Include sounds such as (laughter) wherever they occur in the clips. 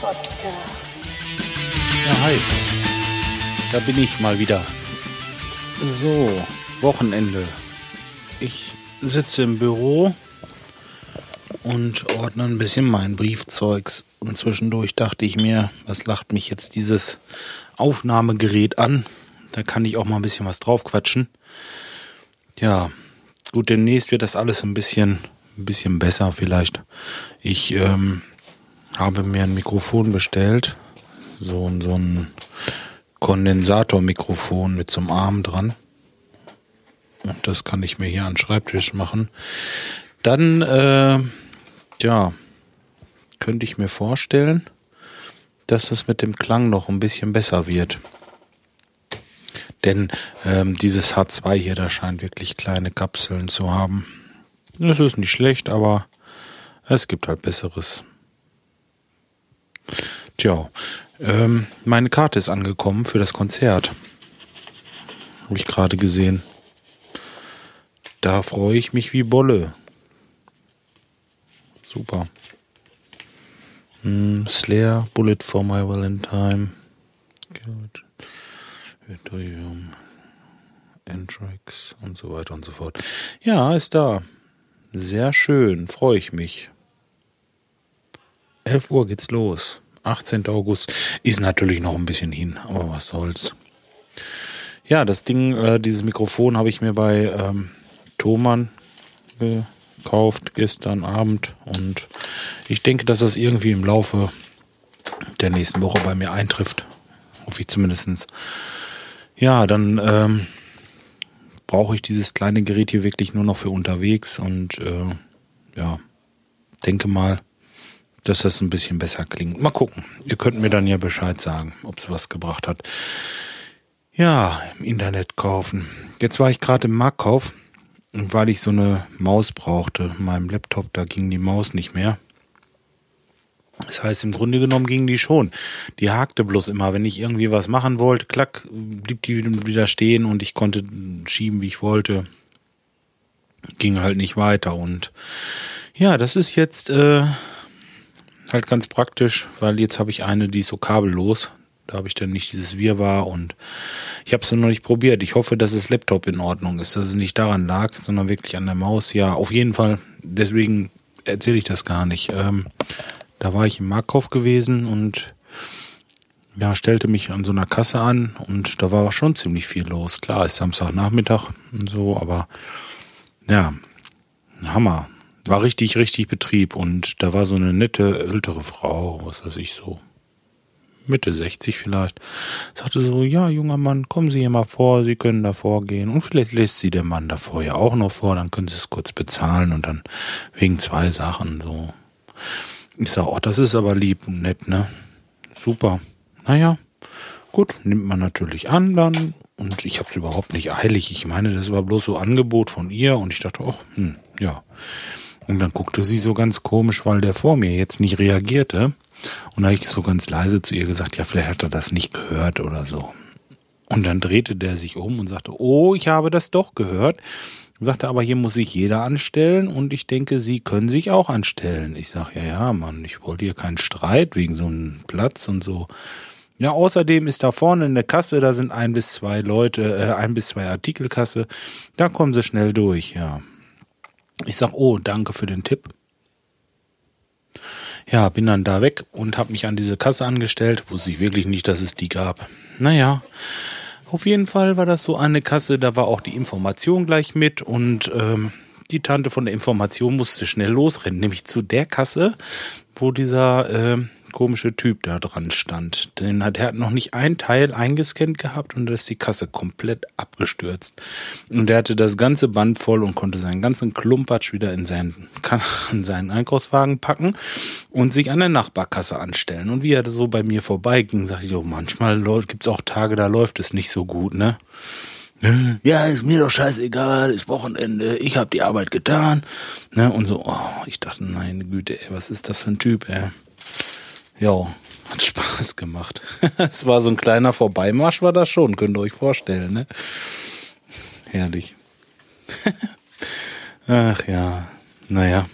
Podcast. Ja, hi. Da bin ich mal wieder. So, Wochenende. Ich sitze im Büro und ordne ein bisschen mein Briefzeugs. Und zwischendurch dachte ich mir, was lacht mich jetzt dieses Aufnahmegerät an? Da kann ich auch mal ein bisschen was drauf quatschen. Ja, gut, demnächst wird das alles ein bisschen, ein bisschen besser vielleicht. Ich ähm, habe mir ein Mikrofon bestellt. So, so ein Kondensatormikrofon mit so einem Arm dran. Und das kann ich mir hier an den Schreibtisch machen. Dann, äh, ja, könnte ich mir vorstellen, dass das mit dem Klang noch ein bisschen besser wird. Denn ähm, dieses H2 hier, da scheint wirklich kleine Kapseln zu haben. Das ist nicht schlecht, aber es gibt halt Besseres. Tja, ähm, meine Karte ist angekommen für das Konzert. Habe ich gerade gesehen. Da freue ich mich wie Bolle. Super. Hm, Slayer, Bullet for my Valentine. Gut. Vitorium, Anthrax und so weiter und so fort. Ja, ist da. Sehr schön, freue ich mich. 11 Uhr geht's los. 18. August ist natürlich noch ein bisschen hin, aber was soll's. Ja, das Ding, äh, dieses Mikrofon habe ich mir bei ähm, Thomann gekauft gestern Abend und ich denke, dass das irgendwie im Laufe der nächsten Woche bei mir eintrifft. Hoffe ich zumindestens. Ja, dann ähm, brauche ich dieses kleine Gerät hier wirklich nur noch für unterwegs und äh, ja, denke mal, dass das ein bisschen besser klingt. Mal gucken. Ihr könnt mir dann ja Bescheid sagen, ob es was gebracht hat. Ja, im Internet kaufen. Jetzt war ich gerade im Marktkauf, weil ich so eine Maus brauchte. In meinem Laptop, da ging die Maus nicht mehr. Das heißt, im Grunde genommen ging die schon. Die hakte bloß immer. Wenn ich irgendwie was machen wollte, klack, blieb die wieder stehen und ich konnte schieben, wie ich wollte. Ging halt nicht weiter. Und ja, das ist jetzt äh, halt ganz praktisch, weil jetzt habe ich eine, die ist so kabellos. Da habe ich dann nicht dieses Wirrwarr und ich habe es noch nicht probiert. Ich hoffe, dass das Laptop in Ordnung ist, dass es nicht daran lag, sondern wirklich an der Maus. Ja, auf jeden Fall. Deswegen erzähle ich das gar nicht. Ähm, da war ich im Marktkauf gewesen und ja, stellte mich an so einer Kasse an und da war schon ziemlich viel los. Klar, ist Samstagnachmittag und so, aber ja, Hammer. War richtig, richtig Betrieb und da war so eine nette ältere Frau, was weiß ich so, Mitte 60 vielleicht, sagte so, ja, junger Mann, kommen Sie hier mal vor, Sie können da vorgehen und vielleicht lässt Sie der Mann davor ja auch noch vor, dann können Sie es kurz bezahlen und dann wegen zwei Sachen so. Ich sag, oh, das ist aber lieb und nett, ne? Super. Naja, gut, nimmt man natürlich an dann. Und ich hab's überhaupt nicht eilig. Ich meine, das war bloß so Angebot von ihr und ich dachte, oh, hm, ja. Und dann guckte sie so ganz komisch, weil der vor mir jetzt nicht reagierte. Und da habe ich so ganz leise zu ihr gesagt, ja, vielleicht hat er das nicht gehört oder so. Und dann drehte der sich um und sagte, oh, ich habe das doch gehört. Sagte aber, hier muss sich jeder anstellen und ich denke, Sie können sich auch anstellen. Ich sage, ja, ja, Mann, ich wollte hier keinen Streit wegen so einem Platz und so. Ja, außerdem ist da vorne in der Kasse, da sind ein bis zwei Leute, äh, ein bis zwei Artikelkasse. Da kommen Sie schnell durch, ja. Ich sag, oh, danke für den Tipp. Ja, bin dann da weg und habe mich an diese Kasse angestellt. Wusste ich wirklich nicht, dass es die gab. Naja, auf jeden Fall war das so eine Kasse, da war auch die Information gleich mit und ähm, die Tante von der Information musste schnell losrennen, nämlich zu der Kasse, wo dieser äh, komische Typ da dran stand. Den hat, er hat noch nicht ein Teil eingescannt gehabt und da ist die Kasse komplett abgestürzt. Und er hatte das ganze Band voll und konnte seinen ganzen Klumpatsch wieder in seinen, (laughs) in seinen Einkaufswagen packen und sich an der Nachbarkasse anstellen. Und wie er so bei mir vorbeiging, sagte ich, oh, manchmal gibt's auch Tage, da läuft es nicht so gut, ne? (laughs) Ja, ist mir doch scheißegal, ist Wochenende, ich hab die Arbeit getan. Ne? Und so, oh, ich dachte, meine Güte, ey, was ist das für ein Typ, ey? Ja, hat Spaß gemacht. (laughs) es war so ein kleiner Vorbeimarsch, war das schon, könnt ihr euch vorstellen, ne? Herrlich. (laughs) Ach ja, naja.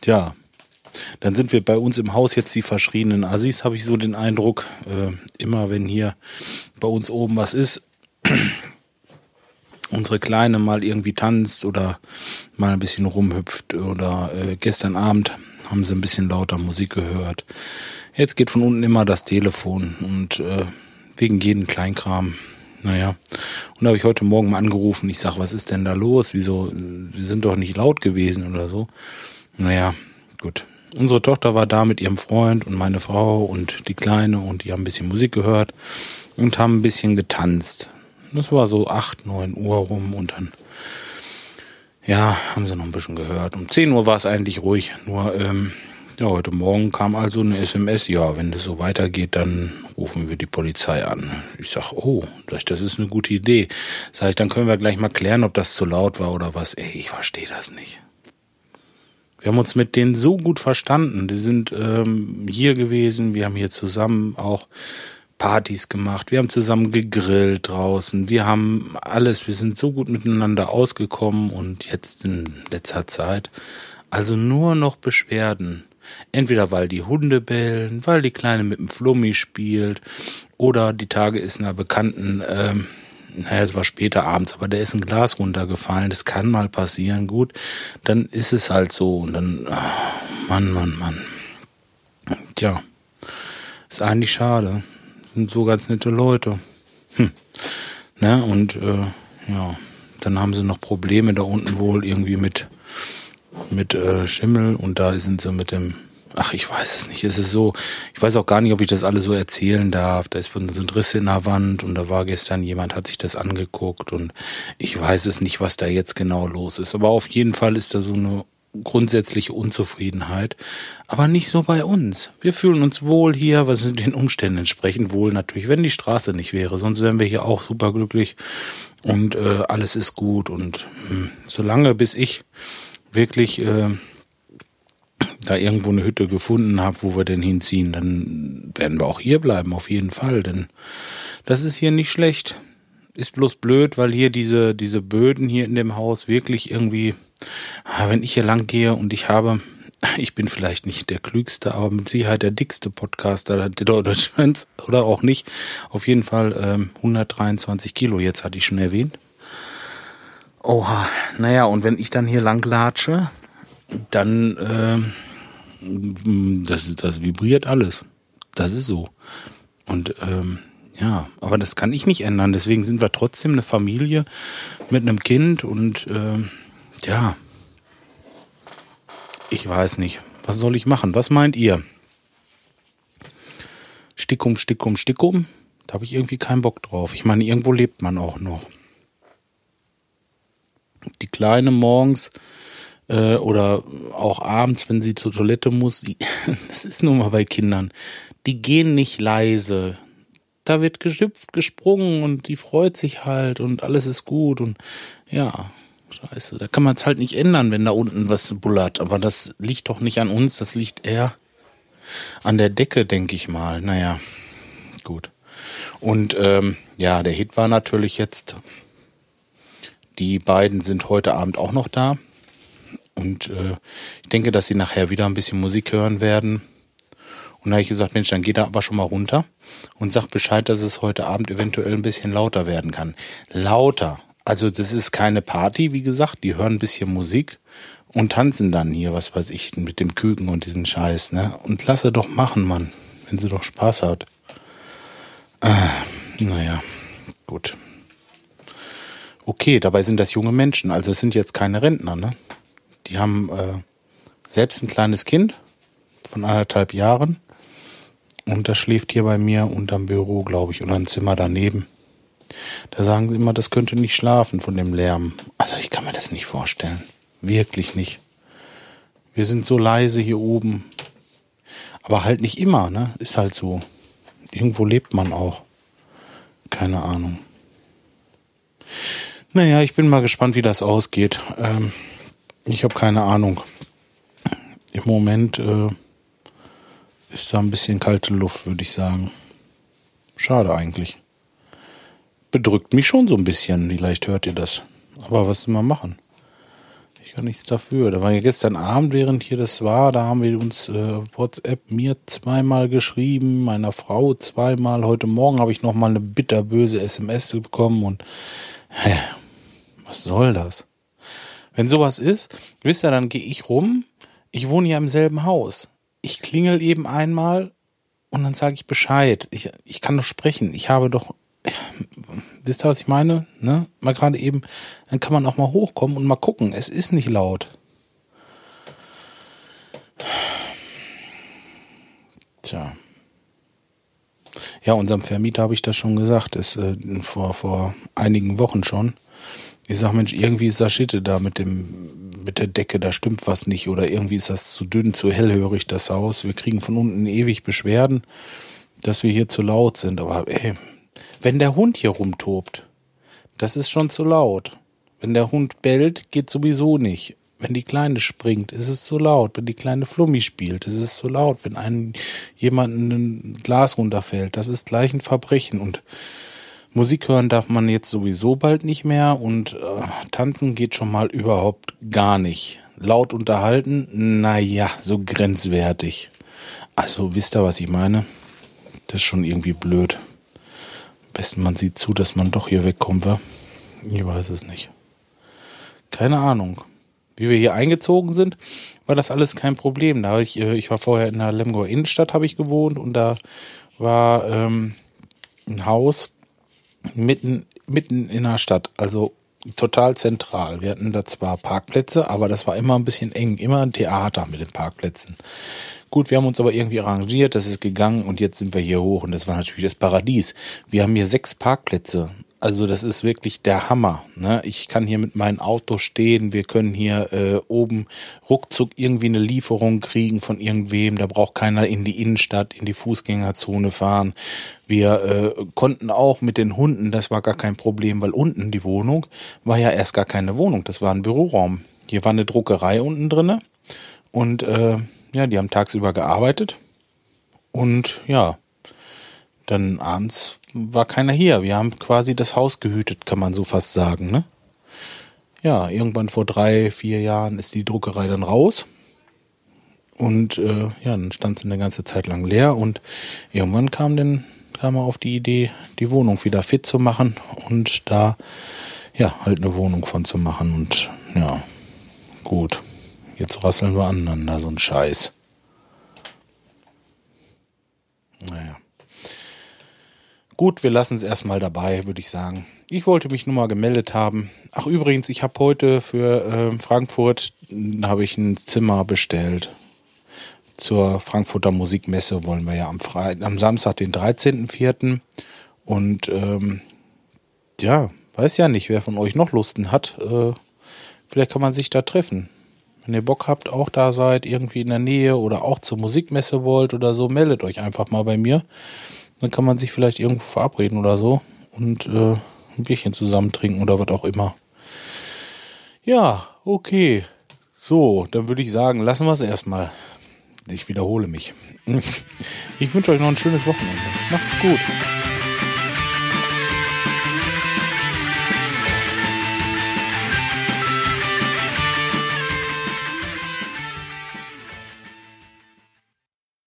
Tja. Dann sind wir bei uns im Haus jetzt die verschriebenen Assis, habe ich so den Eindruck. Äh, immer wenn hier bei uns oben was ist, (clears throat) unsere Kleine mal irgendwie tanzt oder mal ein bisschen rumhüpft oder äh, gestern Abend haben sie ein bisschen lauter Musik gehört. Jetzt geht von unten immer das Telefon und äh, wegen jeden Kleinkram. Naja, und da habe ich heute Morgen mal angerufen. Ich sag, was ist denn da los? Wieso? Wir sind doch nicht laut gewesen oder so. Naja, gut. Unsere Tochter war da mit ihrem Freund und meine Frau und die Kleine und die haben ein bisschen Musik gehört und haben ein bisschen getanzt. Das war so acht, neun Uhr rum und dann, ja, haben sie noch ein bisschen gehört. Um zehn Uhr war es eigentlich ruhig. Nur, ähm, ja, heute Morgen kam also eine SMS, ja, wenn das so weitergeht, dann rufen wir die Polizei an. Ich sag, oh, das ist eine gute Idee. Sag ich, dann können wir gleich mal klären, ob das zu laut war oder was. Ey, ich verstehe das nicht. Wir haben uns mit denen so gut verstanden. Die sind ähm, hier gewesen, wir haben hier zusammen auch Partys gemacht, wir haben zusammen gegrillt draußen, wir haben alles, wir sind so gut miteinander ausgekommen und jetzt in letzter Zeit also nur noch Beschwerden. Entweder weil die Hunde bellen, weil die Kleine mit dem Flummi spielt oder die Tage ist einer Bekannten, ähm, naja, es war später abends, aber der ist ein Glas runtergefallen, das kann mal passieren, gut, dann ist es halt so und dann, oh, Mann, Mann, Mann. Tja, ist eigentlich schade sind so ganz nette Leute. Hm. Ne? Und äh, ja, dann haben sie noch Probleme da unten wohl irgendwie mit mit äh, Schimmel und da sind sie mit dem Ach, ich weiß es nicht. Es ist so, ich weiß auch gar nicht, ob ich das alles so erzählen darf. Da ist sind Risse in der Wand und da war gestern jemand, hat sich das angeguckt und ich weiß es nicht, was da jetzt genau los ist. Aber auf jeden Fall ist da so eine grundsätzliche Unzufriedenheit, aber nicht so bei uns. Wir fühlen uns wohl hier, was den Umständen entsprechend wohl natürlich, wenn die Straße nicht wäre, sonst wären wir hier auch super glücklich und äh, alles ist gut und mh, hm, solange bis ich wirklich äh, da irgendwo eine Hütte gefunden habe, wo wir denn hinziehen, dann werden wir auch hier bleiben, auf jeden Fall, denn das ist hier nicht schlecht. Ist bloß blöd, weil hier diese, diese Böden hier in dem Haus wirklich irgendwie Ah, wenn ich hier lang gehe und ich habe, ich bin vielleicht nicht der klügste, aber mit Sicherheit der dickste Podcaster Deutschlands (laughs) oder auch nicht. Auf jeden Fall ähm, 123 Kilo, jetzt hatte ich schon erwähnt. Oha, naja, und wenn ich dann hier lang latsche, dann äh, das, das vibriert alles. Das ist so. Und ähm, ja, aber das kann ich nicht ändern. Deswegen sind wir trotzdem eine Familie mit einem Kind und äh, ja, ich weiß nicht. Was soll ich machen? Was meint ihr? Stickum, Stickum, Stickum? Da habe ich irgendwie keinen Bock drauf. Ich meine, irgendwo lebt man auch noch. Die Kleine morgens äh, oder auch abends, wenn sie zur Toilette muss, die, (laughs) das ist nun mal bei Kindern, die gehen nicht leise. Da wird geschüpft, gesprungen und die freut sich halt und alles ist gut und ja, Scheiße, da kann man es halt nicht ändern, wenn da unten was bullert. Aber das liegt doch nicht an uns, das liegt eher an der Decke, denke ich mal. Naja, gut. Und ähm, ja, der Hit war natürlich jetzt, die beiden sind heute Abend auch noch da. Und äh, ich denke, dass sie nachher wieder ein bisschen Musik hören werden. Und da habe ich gesagt, Mensch, dann geht da aber schon mal runter und sag Bescheid, dass es heute Abend eventuell ein bisschen lauter werden kann. Lauter, also das ist keine Party, wie gesagt. Die hören ein bisschen Musik und tanzen dann hier, was weiß ich, mit dem Küken und diesen Scheiß, ne? Und lasse doch machen, Mann, wenn sie doch Spaß hat. Ah, naja, gut. Okay, dabei sind das junge Menschen, also es sind jetzt keine Rentner, ne? Die haben äh, selbst ein kleines Kind von anderthalb Jahren und das schläft hier bei mir unterm Büro, glaube ich, oder ein Zimmer daneben. Da sagen sie immer, das könnte nicht schlafen von dem Lärm. Also ich kann mir das nicht vorstellen. Wirklich nicht. Wir sind so leise hier oben. Aber halt nicht immer, ne? Ist halt so. Irgendwo lebt man auch. Keine Ahnung. Naja, ich bin mal gespannt, wie das ausgeht. Ähm, ich habe keine Ahnung. Im Moment äh, ist da ein bisschen kalte Luft, würde ich sagen. Schade eigentlich bedrückt mich schon so ein bisschen. Vielleicht hört ihr das. Aber was soll man machen? ich gar nichts dafür. Da war ja gestern Abend, während hier das war, da haben wir uns äh, WhatsApp mir zweimal geschrieben, meiner Frau zweimal. Heute Morgen habe ich nochmal eine bitterböse SMS bekommen und hä, was soll das? Wenn sowas ist, wisst ihr, dann gehe ich rum. Ich wohne ja im selben Haus. Ich klingel eben einmal und dann sage ich Bescheid. Ich, ich kann doch sprechen. Ich habe doch (sniffs) wisst ihr, was ich meine? Ne? Mal gerade eben, dann kann man auch mal hochkommen und mal gucken. Es ist nicht laut. (sighs) Tja. Ja, unserem Vermieter habe ich das schon gesagt, ist äh, vor, vor einigen Wochen schon. Ich sag, Mensch, irgendwie ist das Schitte da mit dem, mit der Decke, da stimmt was nicht oder irgendwie ist das zu dünn, zu hellhörig, das Haus. Wir kriegen von unten ewig Beschwerden, dass wir hier zu laut sind. Aber ey, wenn der Hund hier rumtobt, das ist schon zu laut. Wenn der Hund bellt, geht sowieso nicht. Wenn die Kleine springt, ist es zu laut. Wenn die kleine Flummi spielt, ist es zu laut. Wenn einem jemanden ein Glas runterfällt, das ist gleich ein Verbrechen. Und Musik hören darf man jetzt sowieso bald nicht mehr und äh, tanzen geht schon mal überhaupt gar nicht. Laut unterhalten, naja, so grenzwertig. Also wisst ihr, was ich meine? Das ist schon irgendwie blöd besten man sieht zu, dass man doch hier wegkommt, wa? Ich weiß es nicht. Keine Ahnung. Wie wir hier eingezogen sind, war das alles kein Problem. Da ich, äh, ich war vorher in der Lemgoer Innenstadt, habe ich gewohnt und da war ähm, ein Haus mitten, mitten in der Stadt, also total zentral. Wir hatten da zwar Parkplätze, aber das war immer ein bisschen eng, immer ein Theater mit den Parkplätzen. Gut, wir haben uns aber irgendwie arrangiert, das ist gegangen und jetzt sind wir hier hoch und das war natürlich das Paradies. Wir haben hier sechs Parkplätze. Also das ist wirklich der Hammer. Ne? Ich kann hier mit meinem Auto stehen, wir können hier äh, oben ruckzuck irgendwie eine Lieferung kriegen von irgendwem. Da braucht keiner in die Innenstadt, in die Fußgängerzone fahren. Wir äh, konnten auch mit den Hunden, das war gar kein Problem, weil unten die Wohnung war ja erst gar keine Wohnung, das war ein Büroraum. Hier war eine Druckerei unten drinne und äh, ja, die haben tagsüber gearbeitet und ja, dann abends war keiner hier. Wir haben quasi das Haus gehütet, kann man so fast sagen, ne? Ja, irgendwann vor drei, vier Jahren ist die Druckerei dann raus. Und äh, ja, dann stand sie eine ganze Zeit lang leer und irgendwann kam dann kam er auf die Idee, die Wohnung wieder fit zu machen und da ja halt eine Wohnung von zu machen und ja, gut. Jetzt rasseln wir aneinander, so ein Scheiß. Naja. Gut, wir lassen es erstmal dabei, würde ich sagen. Ich wollte mich nur mal gemeldet haben. Ach übrigens, ich habe heute für äh, Frankfurt habe ich ein Zimmer bestellt. Zur Frankfurter Musikmesse wollen wir ja am, Freitag, am Samstag, den 13.04. Und ähm, ja, weiß ja nicht, wer von euch noch Lusten hat. Äh, vielleicht kann man sich da treffen. Wenn ihr Bock habt, auch da seid, irgendwie in der Nähe oder auch zur Musikmesse wollt oder so, meldet euch einfach mal bei mir. Dann kann man sich vielleicht irgendwo verabreden oder so und äh, ein Bierchen zusammen trinken oder was auch immer. Ja, okay. So, dann würde ich sagen, lassen wir es erstmal. Ich wiederhole mich. (laughs) Ich wünsche euch noch ein schönes Wochenende. Macht's gut.